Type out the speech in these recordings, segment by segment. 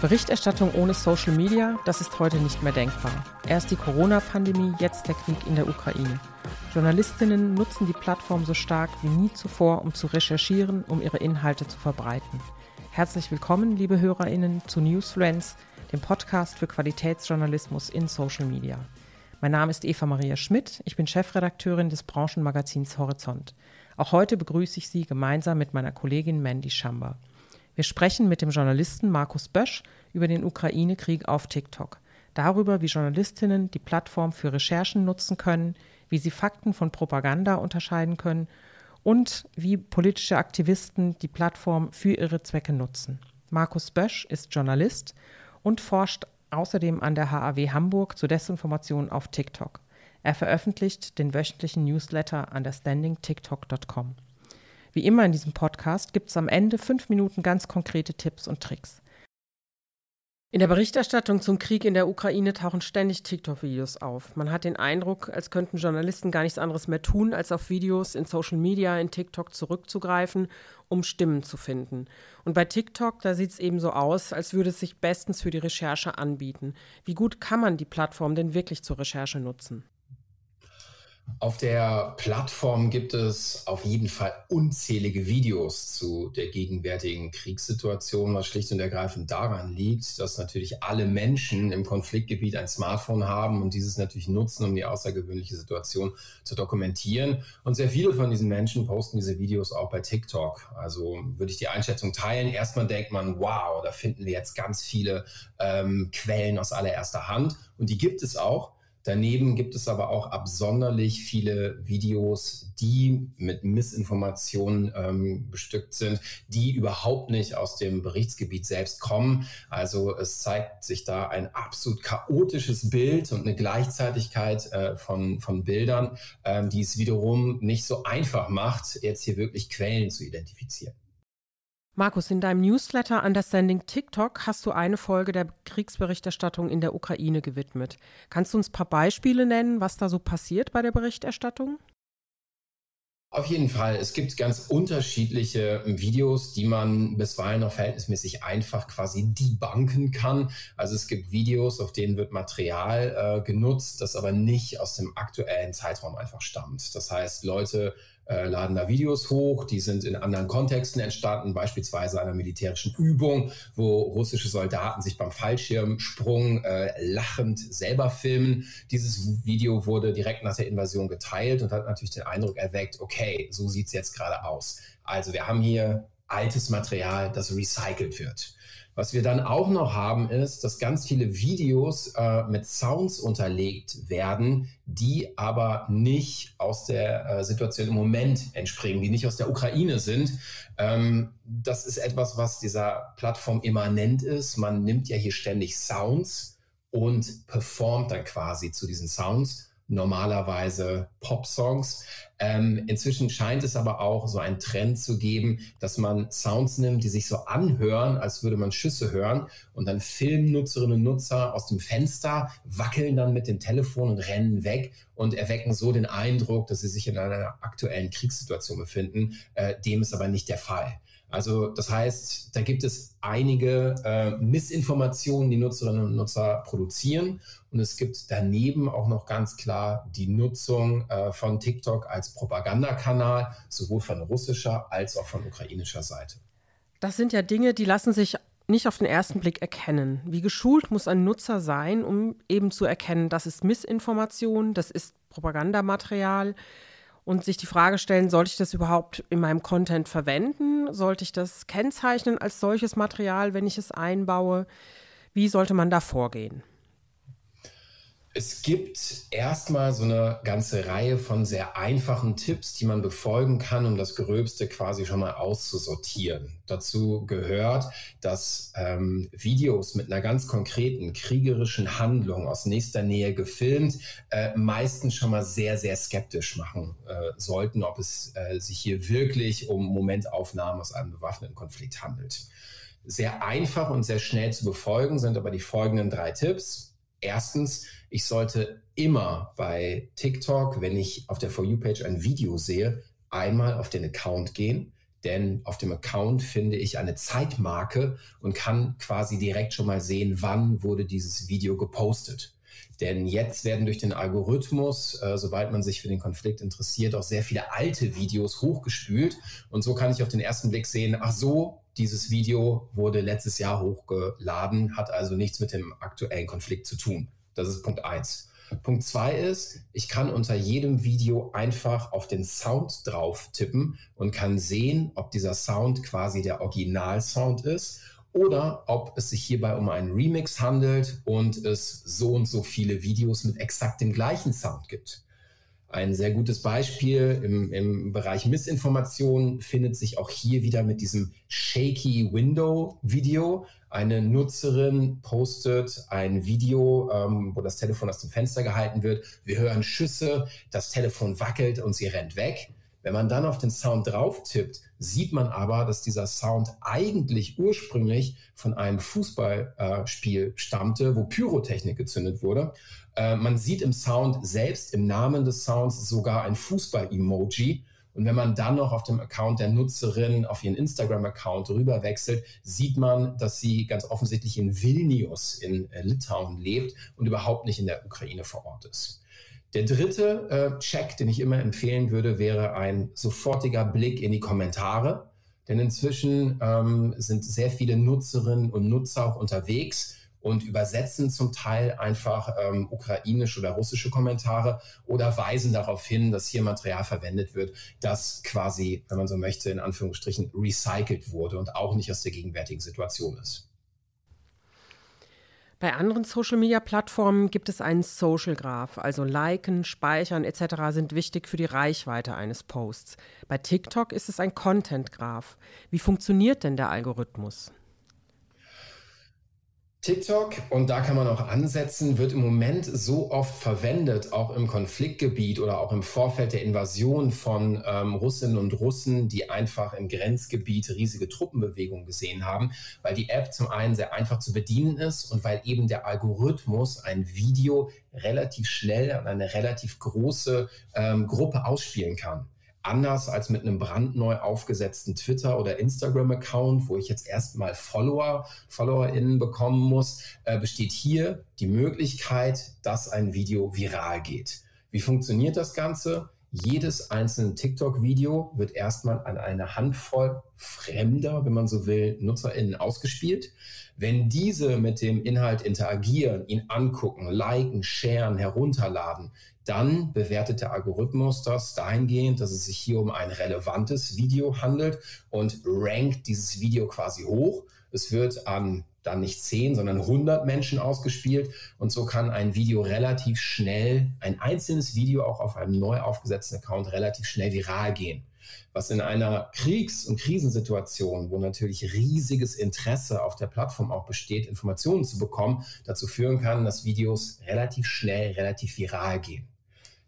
Berichterstattung ohne Social Media, das ist heute nicht mehr denkbar. Erst die Corona-Pandemie, jetzt der Krieg in der Ukraine. Journalistinnen nutzen die Plattform so stark wie nie zuvor, um zu recherchieren, um ihre Inhalte zu verbreiten. Herzlich willkommen, liebe Hörerinnen, zu Newsfluence, dem Podcast für Qualitätsjournalismus in Social Media. Mein Name ist Eva Maria Schmidt, ich bin Chefredakteurin des Branchenmagazins Horizont. Auch heute begrüße ich Sie gemeinsam mit meiner Kollegin Mandy Schamber. Wir sprechen mit dem Journalisten Markus Bösch über den Ukraine-Krieg auf TikTok, darüber, wie Journalistinnen die Plattform für Recherchen nutzen können, wie sie Fakten von Propaganda unterscheiden können und wie politische Aktivisten die Plattform für ihre Zwecke nutzen. Markus Bösch ist Journalist und forscht außerdem an der HAW Hamburg zur Desinformation auf TikTok. Er veröffentlicht den wöchentlichen Newsletter understandingtiktok.com. Wie immer in diesem Podcast gibt es am Ende fünf Minuten ganz konkrete Tipps und Tricks. In der Berichterstattung zum Krieg in der Ukraine tauchen ständig TikTok-Videos auf. Man hat den Eindruck, als könnten Journalisten gar nichts anderes mehr tun, als auf Videos in Social Media, in TikTok zurückzugreifen, um Stimmen zu finden. Und bei TikTok, da sieht es eben so aus, als würde es sich bestens für die Recherche anbieten. Wie gut kann man die Plattform denn wirklich zur Recherche nutzen? Auf der Plattform gibt es auf jeden Fall unzählige Videos zu der gegenwärtigen Kriegssituation, was schlicht und ergreifend daran liegt, dass natürlich alle Menschen im Konfliktgebiet ein Smartphone haben und dieses natürlich nutzen, um die außergewöhnliche Situation zu dokumentieren. Und sehr viele von diesen Menschen posten diese Videos auch bei TikTok. Also würde ich die Einschätzung teilen. Erstmal denkt man, wow, da finden wir jetzt ganz viele ähm, Quellen aus allererster Hand. Und die gibt es auch. Daneben gibt es aber auch absonderlich viele Videos, die mit Missinformationen ähm, bestückt sind, die überhaupt nicht aus dem Berichtsgebiet selbst kommen. Also es zeigt sich da ein absolut chaotisches Bild und eine Gleichzeitigkeit äh, von, von Bildern, äh, die es wiederum nicht so einfach macht, jetzt hier wirklich Quellen zu identifizieren. Markus, in deinem Newsletter Understanding TikTok hast du eine Folge der Kriegsberichterstattung in der Ukraine gewidmet. Kannst du uns ein paar Beispiele nennen, was da so passiert bei der Berichterstattung? Auf jeden Fall. Es gibt ganz unterschiedliche Videos, die man bisweilen noch verhältnismäßig einfach quasi debunken kann. Also es gibt Videos, auf denen wird Material äh, genutzt, das aber nicht aus dem aktuellen Zeitraum einfach stammt. Das heißt, Leute äh, laden da Videos hoch, die sind in anderen Kontexten entstanden, beispielsweise einer militärischen Übung, wo russische Soldaten sich beim Fallschirmsprung äh, lachend selber filmen. Dieses Video wurde direkt nach der Invasion geteilt und hat natürlich den Eindruck erweckt, okay, so sieht es jetzt gerade aus. Also wir haben hier altes Material, das recycelt wird. Was wir dann auch noch haben, ist, dass ganz viele Videos äh, mit Sounds unterlegt werden, die aber nicht aus der äh, Situation im Moment entspringen, die nicht aus der Ukraine sind. Ähm, das ist etwas, was dieser Plattform immanent ist. Man nimmt ja hier ständig Sounds und performt dann quasi zu diesen Sounds normalerweise Pop-Songs. Ähm, inzwischen scheint es aber auch so einen Trend zu geben, dass man Sounds nimmt, die sich so anhören, als würde man Schüsse hören und dann filmen Nutzerinnen und Nutzer aus dem Fenster, wackeln dann mit dem Telefon und rennen weg und erwecken so den Eindruck, dass sie sich in einer aktuellen Kriegssituation befinden. Äh, dem ist aber nicht der Fall. Also das heißt, da gibt es einige äh, Missinformationen, die Nutzerinnen und Nutzer produzieren. Und es gibt daneben auch noch ganz klar die Nutzung äh, von TikTok als Propagandakanal, sowohl von russischer als auch von ukrainischer Seite. Das sind ja Dinge, die lassen sich nicht auf den ersten Blick erkennen. Wie geschult muss ein Nutzer sein, um eben zu erkennen, das ist Missinformation, das ist Propagandamaterial, und sich die Frage stellen, sollte ich das überhaupt in meinem Content verwenden? Sollte ich das kennzeichnen als solches Material, wenn ich es einbaue? Wie sollte man da vorgehen? Es gibt erstmal so eine ganze Reihe von sehr einfachen Tipps, die man befolgen kann, um das Gröbste quasi schon mal auszusortieren. Dazu gehört, dass ähm, Videos mit einer ganz konkreten kriegerischen Handlung aus nächster Nähe gefilmt äh, meistens schon mal sehr, sehr skeptisch machen äh, sollten, ob es äh, sich hier wirklich um Momentaufnahmen aus einem bewaffneten Konflikt handelt. Sehr einfach und sehr schnell zu befolgen sind aber die folgenden drei Tipps. Erstens, ich sollte immer bei TikTok, wenn ich auf der For You-Page ein Video sehe, einmal auf den Account gehen, denn auf dem Account finde ich eine Zeitmarke und kann quasi direkt schon mal sehen, wann wurde dieses Video gepostet. Denn jetzt werden durch den Algorithmus, äh, sobald man sich für den Konflikt interessiert, auch sehr viele alte Videos hochgespült. Und so kann ich auf den ersten Blick sehen, ach so, dieses Video wurde letztes Jahr hochgeladen, hat also nichts mit dem aktuellen Konflikt zu tun. Das ist Punkt eins. Punkt zwei ist, ich kann unter jedem Video einfach auf den Sound drauf tippen und kann sehen, ob dieser Sound quasi der Originalsound ist oder ob es sich hierbei um einen Remix handelt und es so und so viele Videos mit exakt dem gleichen Sound gibt. Ein sehr gutes Beispiel im, im Bereich Missinformation findet sich auch hier wieder mit diesem Shaky Window Video. Eine Nutzerin postet ein Video, ähm, wo das Telefon aus dem Fenster gehalten wird. Wir hören Schüsse, das Telefon wackelt und sie rennt weg. Wenn man dann auf den Sound drauf tippt, sieht man aber, dass dieser Sound eigentlich ursprünglich von einem Fußballspiel stammte, wo Pyrotechnik gezündet wurde. Äh, man sieht im Sound selbst, im Namen des Sounds sogar ein Fußball-Emoji. Und wenn man dann noch auf dem Account der Nutzerin auf ihren Instagram-Account rüberwechselt, sieht man, dass sie ganz offensichtlich in Vilnius in äh, Litauen lebt und überhaupt nicht in der Ukraine vor Ort ist. Der dritte äh, Check, den ich immer empfehlen würde, wäre ein sofortiger Blick in die Kommentare. Denn inzwischen ähm, sind sehr viele Nutzerinnen und Nutzer auch unterwegs und übersetzen zum Teil einfach ähm, ukrainische oder russische Kommentare oder weisen darauf hin, dass hier Material verwendet wird, das quasi, wenn man so möchte, in Anführungsstrichen recycelt wurde und auch nicht aus der gegenwärtigen Situation ist. Bei anderen Social-Media-Plattformen gibt es einen Social Graph, also Liken, Speichern etc. sind wichtig für die Reichweite eines Posts. Bei TikTok ist es ein Content Graph. Wie funktioniert denn der Algorithmus? TikTok, und da kann man auch ansetzen, wird im Moment so oft verwendet, auch im Konfliktgebiet oder auch im Vorfeld der Invasion von ähm, Russinnen und Russen, die einfach im Grenzgebiet riesige Truppenbewegungen gesehen haben, weil die App zum einen sehr einfach zu bedienen ist und weil eben der Algorithmus ein Video relativ schnell an eine relativ große ähm, Gruppe ausspielen kann anders als mit einem brandneu aufgesetzten Twitter- oder Instagram-Account, wo ich jetzt erstmal Follower, FollowerInnen bekommen muss, äh, besteht hier die Möglichkeit, dass ein Video viral geht. Wie funktioniert das Ganze? Jedes einzelne TikTok-Video wird erstmal an eine Handvoll fremder, wenn man so will, NutzerInnen ausgespielt. Wenn diese mit dem Inhalt interagieren, ihn angucken, liken, sharen, herunterladen, dann bewertet der Algorithmus das dahingehend, dass es sich hier um ein relevantes Video handelt und rankt dieses Video quasi hoch. Es wird an dann nicht 10, sondern 100 Menschen ausgespielt und so kann ein Video relativ schnell, ein einzelnes Video auch auf einem neu aufgesetzten Account relativ schnell viral gehen. Was in einer Kriegs- und Krisensituation, wo natürlich riesiges Interesse auf der Plattform auch besteht, Informationen zu bekommen, dazu führen kann, dass Videos relativ schnell, relativ viral gehen.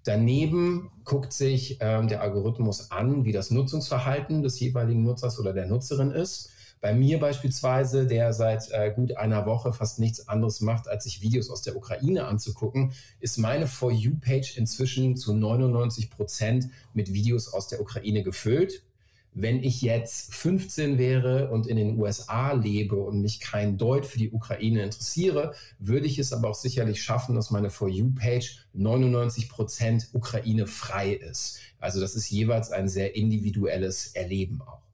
Daneben guckt sich ähm, der Algorithmus an, wie das Nutzungsverhalten des jeweiligen Nutzers oder der Nutzerin ist. Bei mir beispielsweise, der seit äh, gut einer Woche fast nichts anderes macht, als sich Videos aus der Ukraine anzugucken, ist meine For You-Page inzwischen zu 99 Prozent mit Videos aus der Ukraine gefüllt. Wenn ich jetzt 15 wäre und in den USA lebe und mich kein Deut für die Ukraine interessiere, würde ich es aber auch sicherlich schaffen, dass meine For You-Page 99 Prozent Ukraine frei ist. Also das ist jeweils ein sehr individuelles Erleben auch.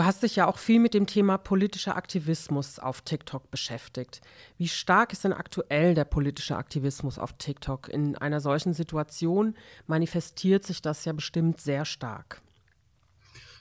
Du hast dich ja auch viel mit dem Thema politischer Aktivismus auf TikTok beschäftigt. Wie stark ist denn aktuell der politische Aktivismus auf TikTok? In einer solchen Situation manifestiert sich das ja bestimmt sehr stark.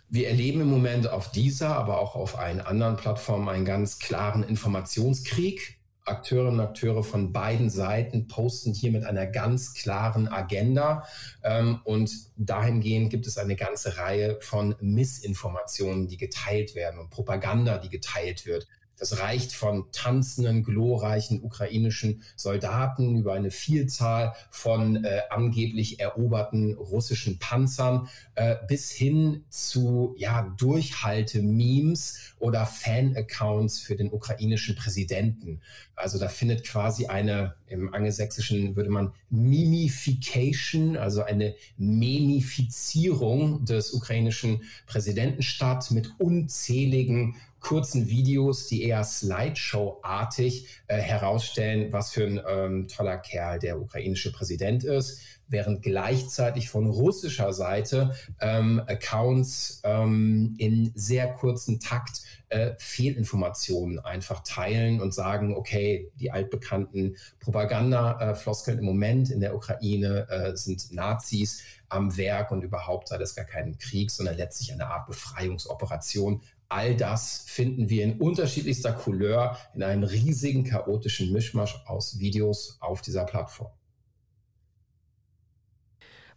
Wir erleben im Moment auf dieser, aber auch auf allen anderen Plattformen einen ganz klaren Informationskrieg. Akteurinnen und Akteure von beiden Seiten posten hier mit einer ganz klaren Agenda. Ähm, und dahingehend gibt es eine ganze Reihe von Missinformationen, die geteilt werden und Propaganda, die geteilt wird. Das reicht von tanzenden, glorreichen ukrainischen Soldaten über eine Vielzahl von äh, angeblich eroberten russischen Panzern äh, bis hin zu ja, Durchhalte-Memes oder Fan-Accounts für den ukrainischen Präsidenten. Also da findet quasi eine, im Angelsächsischen würde man Mimification, also eine Memifizierung des ukrainischen Präsidenten statt mit unzähligen kurzen Videos, die eher Slideshow-artig äh, herausstellen, was für ein ähm, toller Kerl der ukrainische Präsident ist, während gleichzeitig von russischer Seite ähm, Accounts ähm, in sehr kurzen Takt äh, Fehlinformationen einfach teilen und sagen, okay, die altbekannten Propaganda-Floskeln im Moment in der Ukraine äh, sind Nazis am Werk und überhaupt sei das gar kein Krieg, sondern letztlich eine Art Befreiungsoperation All das finden wir in unterschiedlichster Couleur in einem riesigen chaotischen Mischmasch aus Videos auf dieser Plattform.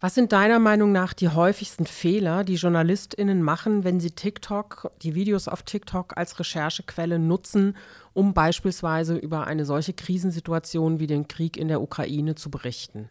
Was sind deiner Meinung nach die häufigsten Fehler, die JournalistInnen machen, wenn sie TikTok, die Videos auf TikTok als Recherchequelle nutzen, um beispielsweise über eine solche Krisensituation wie den Krieg in der Ukraine zu berichten?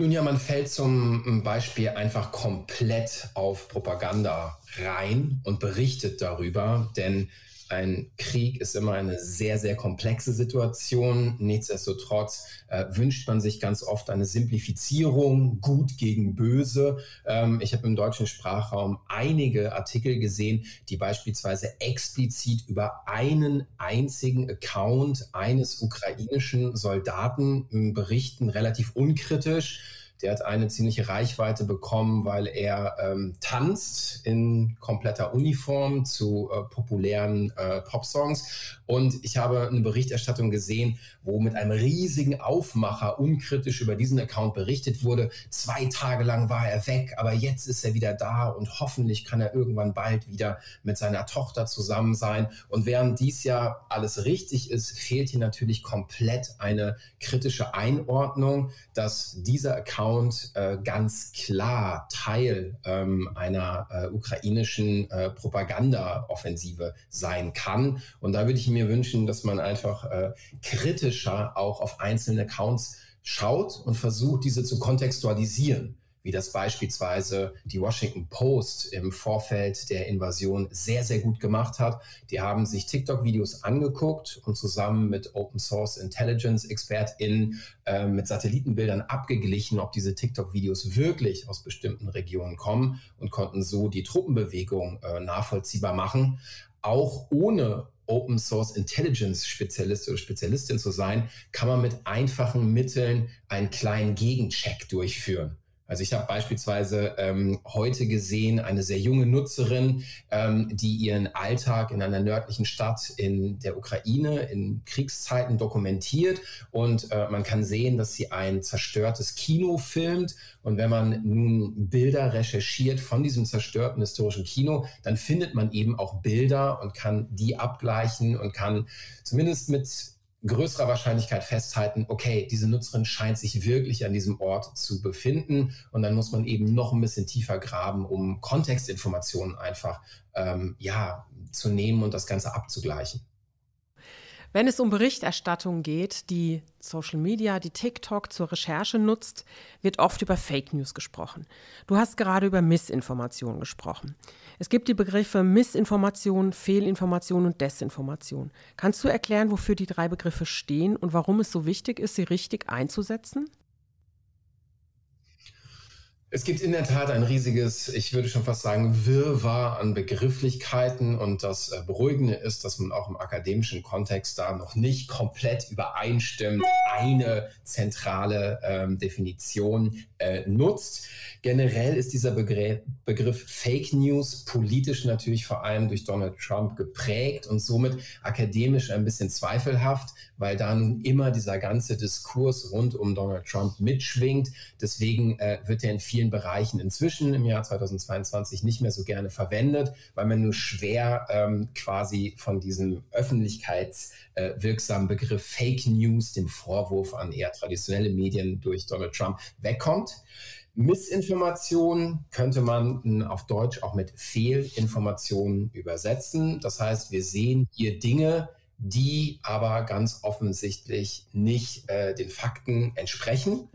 Nun ja, man fällt zum Beispiel einfach komplett auf Propaganda rein und berichtet darüber, denn ein Krieg ist immer eine sehr, sehr komplexe Situation. Nichtsdestotrotz äh, wünscht man sich ganz oft eine Simplifizierung, gut gegen böse. Ähm, ich habe im deutschen Sprachraum einige Artikel gesehen, die beispielsweise explizit über einen einzigen Account eines ukrainischen Soldaten äh, berichten, relativ unkritisch der hat eine ziemliche Reichweite bekommen, weil er ähm, tanzt in kompletter Uniform zu äh, populären äh, Popsongs. Und ich habe eine Berichterstattung gesehen, wo mit einem riesigen Aufmacher unkritisch über diesen Account berichtet wurde. Zwei Tage lang war er weg, aber jetzt ist er wieder da und hoffentlich kann er irgendwann bald wieder mit seiner Tochter zusammen sein. Und während dies Jahr alles richtig ist, fehlt hier natürlich komplett eine kritische Einordnung, dass dieser Account äh, ganz klar Teil ähm, einer äh, ukrainischen äh, Propaganda-Offensive sein kann. Und da würde ich mir wünschen, dass man einfach äh, kritisch kritischer auch auf einzelne Accounts schaut und versucht, diese zu kontextualisieren, wie das beispielsweise die Washington Post im Vorfeld der Invasion sehr, sehr gut gemacht hat. Die haben sich TikTok-Videos angeguckt und zusammen mit Open Source Intelligence ExpertInnen äh, mit Satellitenbildern abgeglichen, ob diese TikTok-Videos wirklich aus bestimmten Regionen kommen und konnten so die Truppenbewegung äh, nachvollziehbar machen, auch ohne Open Source Intelligence Spezialist oder Spezialistin zu sein, kann man mit einfachen Mitteln einen kleinen Gegencheck durchführen. Also ich habe beispielsweise ähm, heute gesehen eine sehr junge Nutzerin, ähm, die ihren Alltag in einer nördlichen Stadt in der Ukraine in Kriegszeiten dokumentiert. Und äh, man kann sehen, dass sie ein zerstörtes Kino filmt. Und wenn man nun Bilder recherchiert von diesem zerstörten historischen Kino, dann findet man eben auch Bilder und kann die abgleichen und kann zumindest mit größerer Wahrscheinlichkeit festhalten, okay, diese Nutzerin scheint sich wirklich an diesem Ort zu befinden. Und dann muss man eben noch ein bisschen tiefer graben, um Kontextinformationen einfach ähm, ja, zu nehmen und das Ganze abzugleichen. Wenn es um Berichterstattung geht, die Social Media, die TikTok zur Recherche nutzt, wird oft über Fake News gesprochen. Du hast gerade über Missinformation gesprochen. Es gibt die Begriffe Missinformation, Fehlinformation und Desinformation. Kannst du erklären, wofür die drei Begriffe stehen und warum es so wichtig ist, sie richtig einzusetzen? Es gibt in der Tat ein riesiges, ich würde schon fast sagen, Wirrwarr an Begrifflichkeiten und das äh, Beruhigende ist, dass man auch im akademischen Kontext da noch nicht komplett übereinstimmt eine zentrale ähm, Definition äh, nutzt. Generell ist dieser Begriff, Begriff Fake News politisch natürlich vor allem durch Donald Trump geprägt und somit akademisch ein bisschen zweifelhaft, weil da nun immer dieser ganze Diskurs rund um Donald Trump mitschwingt. Deswegen äh, wird er in vielen Bereichen inzwischen im Jahr 2022 nicht mehr so gerne verwendet, weil man nur schwer ähm, quasi von diesem öffentlichkeitswirksamen äh, Begriff Fake News, dem Vorwurf an eher traditionelle Medien durch Donald Trump, wegkommt. Missinformation könnte man auf Deutsch auch mit Fehlinformationen übersetzen. Das heißt, wir sehen hier Dinge, die aber ganz offensichtlich nicht äh, den Fakten entsprechen.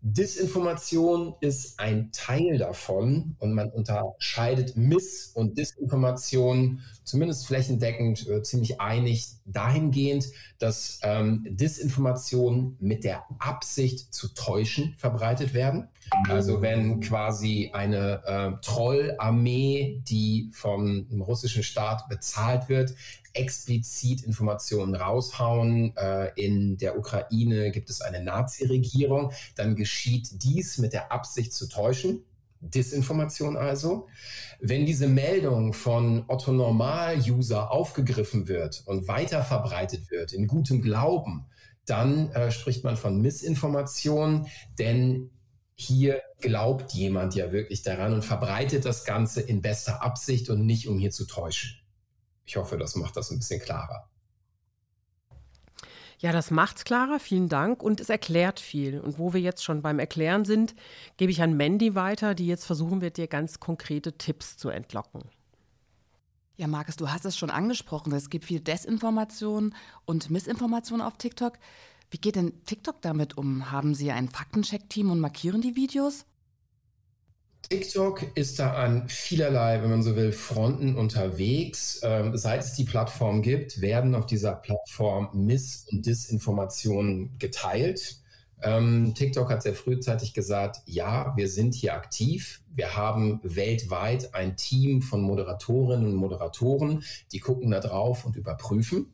Disinformation ist ein Teil davon und man unterscheidet Miss- und Disinformation zumindest flächendeckend äh, ziemlich einig dahingehend, dass ähm, Disinformationen mit der Absicht zu täuschen verbreitet werden. Also wenn quasi eine äh, Trollarmee, die vom russischen Staat bezahlt wird, explizit Informationen raushauen. Äh, in der Ukraine gibt es eine Nazi-Regierung. Dann geschieht dies mit der Absicht zu täuschen. Disinformation also. Wenn diese Meldung von Otto Normal-User aufgegriffen wird und weiter verbreitet wird in gutem Glauben, dann äh, spricht man von Missinformation, denn hier glaubt jemand ja wirklich daran und verbreitet das Ganze in bester Absicht und nicht um hier zu täuschen. Ich hoffe, das macht das ein bisschen klarer. Ja, das macht's klarer. Vielen Dank. Und es erklärt viel. Und wo wir jetzt schon beim Erklären sind, gebe ich an Mandy weiter, die jetzt versuchen wird, dir ganz konkrete Tipps zu entlocken. Ja, Markus, du hast es schon angesprochen. Es gibt viel Desinformation und Missinformation auf TikTok. Wie geht denn TikTok damit um? Haben Sie ein Faktencheck-Team und markieren die Videos? TikTok ist da an vielerlei, wenn man so will, Fronten unterwegs. Ähm, seit es die Plattform gibt, werden auf dieser Plattform Miss- und Disinformationen geteilt. Ähm, TikTok hat sehr frühzeitig gesagt, ja, wir sind hier aktiv. Wir haben weltweit ein Team von Moderatorinnen und Moderatoren, die gucken da drauf und überprüfen.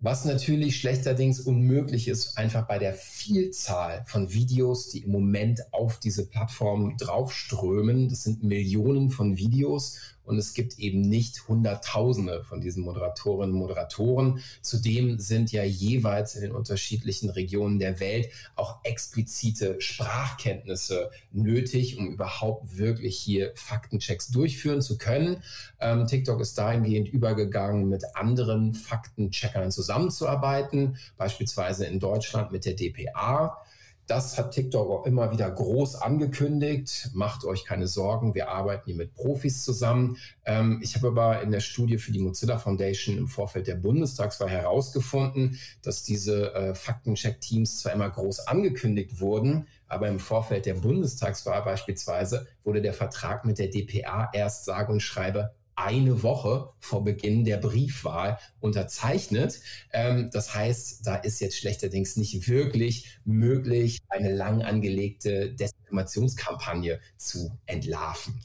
Was natürlich schlechterdings unmöglich ist, einfach bei der Vielzahl von Videos, die im Moment auf diese Plattform draufströmen. Das sind Millionen von Videos und es gibt eben nicht Hunderttausende von diesen Moderatorinnen und Moderatoren. Zudem sind ja jeweils in den unterschiedlichen Regionen der Welt auch explizite Sprachkenntnisse nötig, um überhaupt wirklich hier Faktenchecks durchführen zu können. Ähm, TikTok ist dahingehend übergegangen, mit anderen Faktencheckern zusammenzuarbeiten, beispielsweise in Deutschland mit der DPA. Das hat TikTok auch immer wieder groß angekündigt. Macht euch keine Sorgen, wir arbeiten hier mit Profis zusammen. Ähm, ich habe aber in der Studie für die Mozilla Foundation im Vorfeld der Bundestagswahl herausgefunden, dass diese äh, Faktencheck-Teams zwar immer groß angekündigt wurden, aber im Vorfeld der Bundestagswahl beispielsweise wurde der Vertrag mit der DPA erst sage und schreibe eine Woche vor Beginn der Briefwahl unterzeichnet. Ähm, das heißt, da ist jetzt schlechterdings nicht wirklich möglich, eine lang angelegte Desinformationskampagne zu entlarven.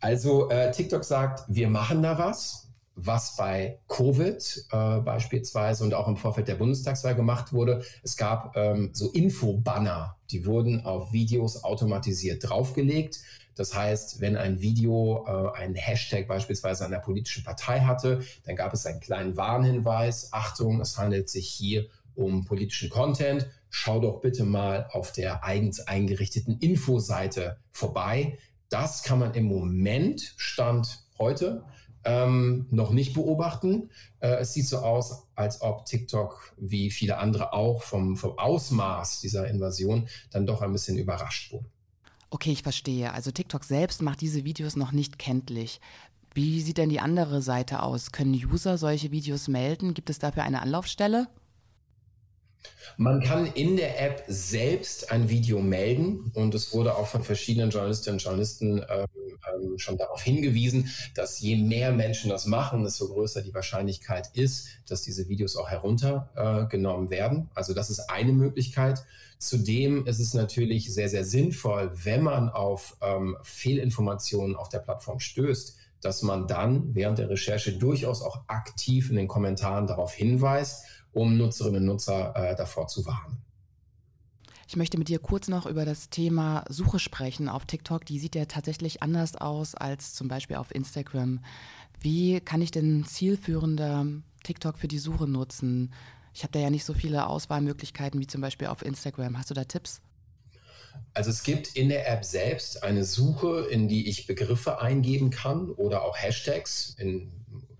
Also äh, TikTok sagt, wir machen da was was bei Covid äh, beispielsweise und auch im Vorfeld der Bundestagswahl gemacht wurde. Es gab ähm, so Infobanner, die wurden auf Videos automatisiert draufgelegt. Das heißt, wenn ein Video äh, einen Hashtag beispielsweise einer politischen Partei hatte, dann gab es einen kleinen Warnhinweis. Achtung, es handelt sich hier um politischen Content. Schau doch bitte mal auf der eigens eingerichteten Infoseite vorbei. Das kann man im Moment, Stand heute, ähm, noch nicht beobachten. Äh, es sieht so aus, als ob TikTok, wie viele andere auch, vom, vom Ausmaß dieser Invasion dann doch ein bisschen überrascht wurde. Okay, ich verstehe. Also TikTok selbst macht diese Videos noch nicht kenntlich. Wie sieht denn die andere Seite aus? Können User solche Videos melden? Gibt es dafür eine Anlaufstelle? Man kann in der App selbst ein Video melden und es wurde auch von verschiedenen Journalistinnen und Journalisten ähm, ähm, schon darauf hingewiesen, dass je mehr Menschen das machen, desto größer die Wahrscheinlichkeit ist, dass diese Videos auch heruntergenommen äh, werden. Also das ist eine Möglichkeit. Zudem ist es natürlich sehr, sehr sinnvoll, wenn man auf ähm, Fehlinformationen auf der Plattform stößt, dass man dann während der Recherche durchaus auch aktiv in den Kommentaren darauf hinweist, um Nutzerinnen und Nutzer äh, davor zu warnen. Ich möchte mit dir kurz noch über das Thema Suche sprechen auf TikTok. Die sieht ja tatsächlich anders aus als zum Beispiel auf Instagram. Wie kann ich denn zielführender TikTok für die Suche nutzen? Ich habe da ja nicht so viele Auswahlmöglichkeiten wie zum Beispiel auf Instagram. Hast du da Tipps? Also es gibt in der App selbst eine Suche, in die ich Begriffe eingeben kann oder auch Hashtags. In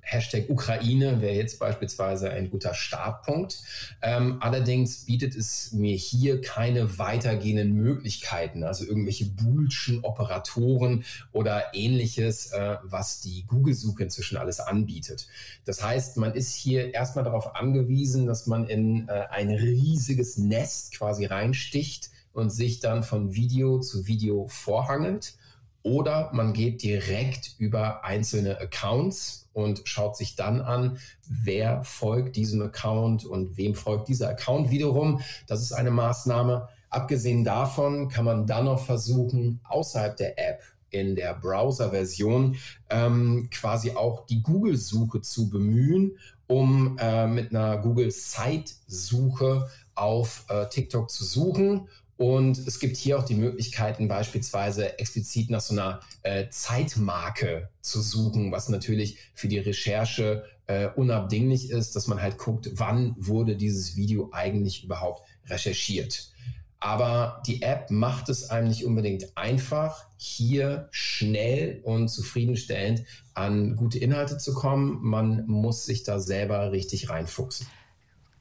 Hashtag Ukraine wäre jetzt beispielsweise ein guter Startpunkt. Ähm, allerdings bietet es mir hier keine weitergehenden Möglichkeiten, also irgendwelche boolschen Operatoren oder ähnliches, äh, was die Google-Suche inzwischen alles anbietet. Das heißt, man ist hier erstmal darauf angewiesen, dass man in äh, ein riesiges Nest quasi reinsticht und sich dann von Video zu Video vorhangelt. Oder man geht direkt über einzelne Accounts und schaut sich dann an, wer folgt diesem Account und wem folgt dieser Account wiederum. Das ist eine Maßnahme. Abgesehen davon kann man dann noch versuchen, außerhalb der App in der Browser-Version ähm, quasi auch die Google-Suche zu bemühen, um äh, mit einer Google-Site-Suche auf äh, TikTok zu suchen und es gibt hier auch die Möglichkeiten, beispielsweise explizit nach so einer äh, Zeitmarke zu suchen, was natürlich für die Recherche äh, unabdinglich ist, dass man halt guckt, wann wurde dieses Video eigentlich überhaupt recherchiert. Aber die App macht es einem nicht unbedingt einfach, hier schnell und zufriedenstellend an gute Inhalte zu kommen. Man muss sich da selber richtig reinfuchsen.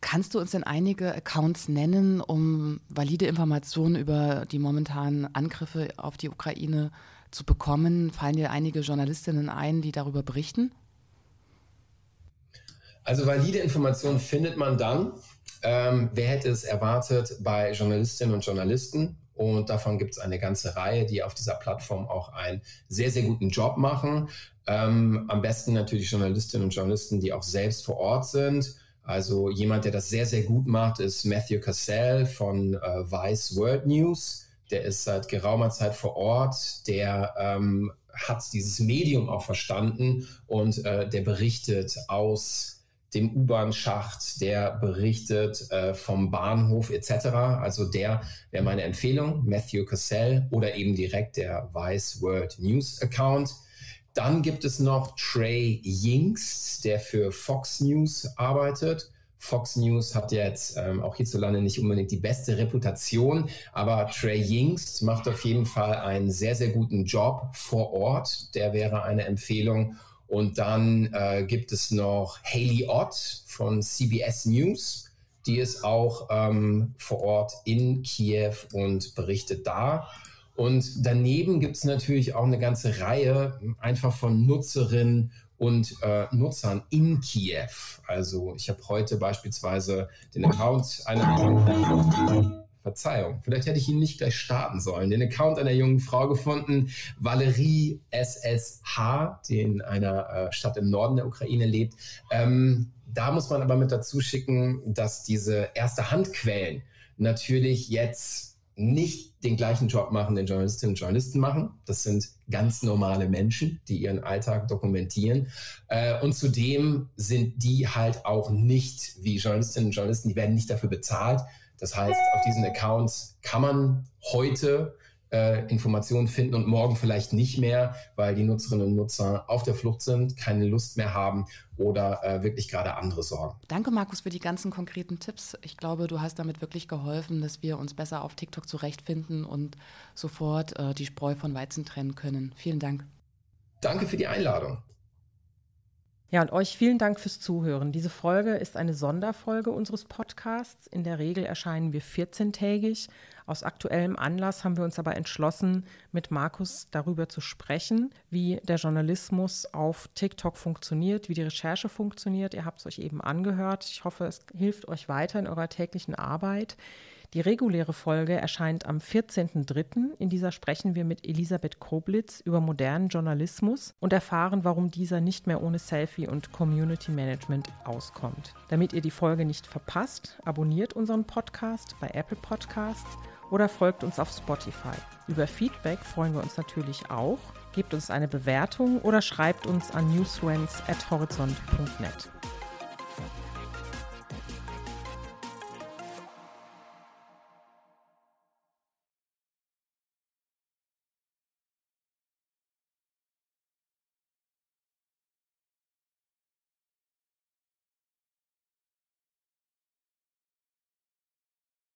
Kannst du uns denn einige Accounts nennen, um valide Informationen über die momentanen Angriffe auf die Ukraine zu bekommen? Fallen dir einige Journalistinnen ein, die darüber berichten? Also valide Informationen findet man dann, ähm, wer hätte es erwartet, bei Journalistinnen und Journalisten. Und davon gibt es eine ganze Reihe, die auf dieser Plattform auch einen sehr, sehr guten Job machen. Ähm, am besten natürlich Journalistinnen und Journalisten, die auch selbst vor Ort sind also jemand, der das sehr, sehr gut macht, ist Matthew Cassell von äh, Vice World News. Der ist seit geraumer Zeit vor Ort. Der ähm, hat dieses Medium auch verstanden und äh, der berichtet aus dem U-Bahn-Schacht, der berichtet äh, vom Bahnhof etc. Also der wäre meine Empfehlung, Matthew Cassell oder eben direkt der Vice World News Account. Dann gibt es noch Trey Yingst, der für Fox News arbeitet. Fox News hat jetzt ähm, auch hierzulande nicht unbedingt die beste Reputation, aber Trey Yingst macht auf jeden Fall einen sehr, sehr guten Job vor Ort. Der wäre eine Empfehlung. Und dann äh, gibt es noch Haley Ott von CBS News. Die ist auch ähm, vor Ort in Kiew und berichtet da. Und daneben gibt es natürlich auch eine ganze Reihe einfach von Nutzerinnen und äh, Nutzern in Kiew. Also ich habe heute beispielsweise den Account einer Verzeihung, vielleicht hätte ich ihn nicht gleich starten sollen. Den Account einer jungen Frau gefunden, Valerie SSH, die in einer äh, Stadt im Norden der Ukraine lebt. Ähm, da muss man aber mit dazu schicken, dass diese erste Handquellen natürlich jetzt nicht den gleichen Job machen, den Journalistinnen und Journalisten machen. Das sind ganz normale Menschen, die ihren Alltag dokumentieren. Äh, und zudem sind die halt auch nicht wie Journalistinnen und Journalisten, die werden nicht dafür bezahlt. Das heißt, auf diesen Accounts kann man heute äh, Informationen finden und morgen vielleicht nicht mehr, weil die Nutzerinnen und Nutzer auf der Flucht sind, keine Lust mehr haben oder äh, wirklich gerade andere Sorgen. Danke, Markus, für die ganzen konkreten Tipps. Ich glaube, du hast damit wirklich geholfen, dass wir uns besser auf TikTok zurechtfinden und sofort äh, die Spreu von Weizen trennen können. Vielen Dank. Danke für die Einladung. Ja, und euch vielen Dank fürs Zuhören. Diese Folge ist eine Sonderfolge unseres Podcasts. In der Regel erscheinen wir 14-tägig. Aus aktuellem Anlass haben wir uns aber entschlossen, mit Markus darüber zu sprechen, wie der Journalismus auf TikTok funktioniert, wie die Recherche funktioniert. Ihr habt es euch eben angehört. Ich hoffe, es hilft euch weiter in eurer täglichen Arbeit. Die reguläre Folge erscheint am 14.03. In dieser sprechen wir mit Elisabeth Koblitz über modernen Journalismus und erfahren, warum dieser nicht mehr ohne Selfie und Community Management auskommt. Damit ihr die Folge nicht verpasst, abonniert unseren Podcast bei Apple Podcasts oder folgt uns auf Spotify. Über Feedback freuen wir uns natürlich auch. Gebt uns eine Bewertung oder schreibt uns an newsfriends at horizont.net.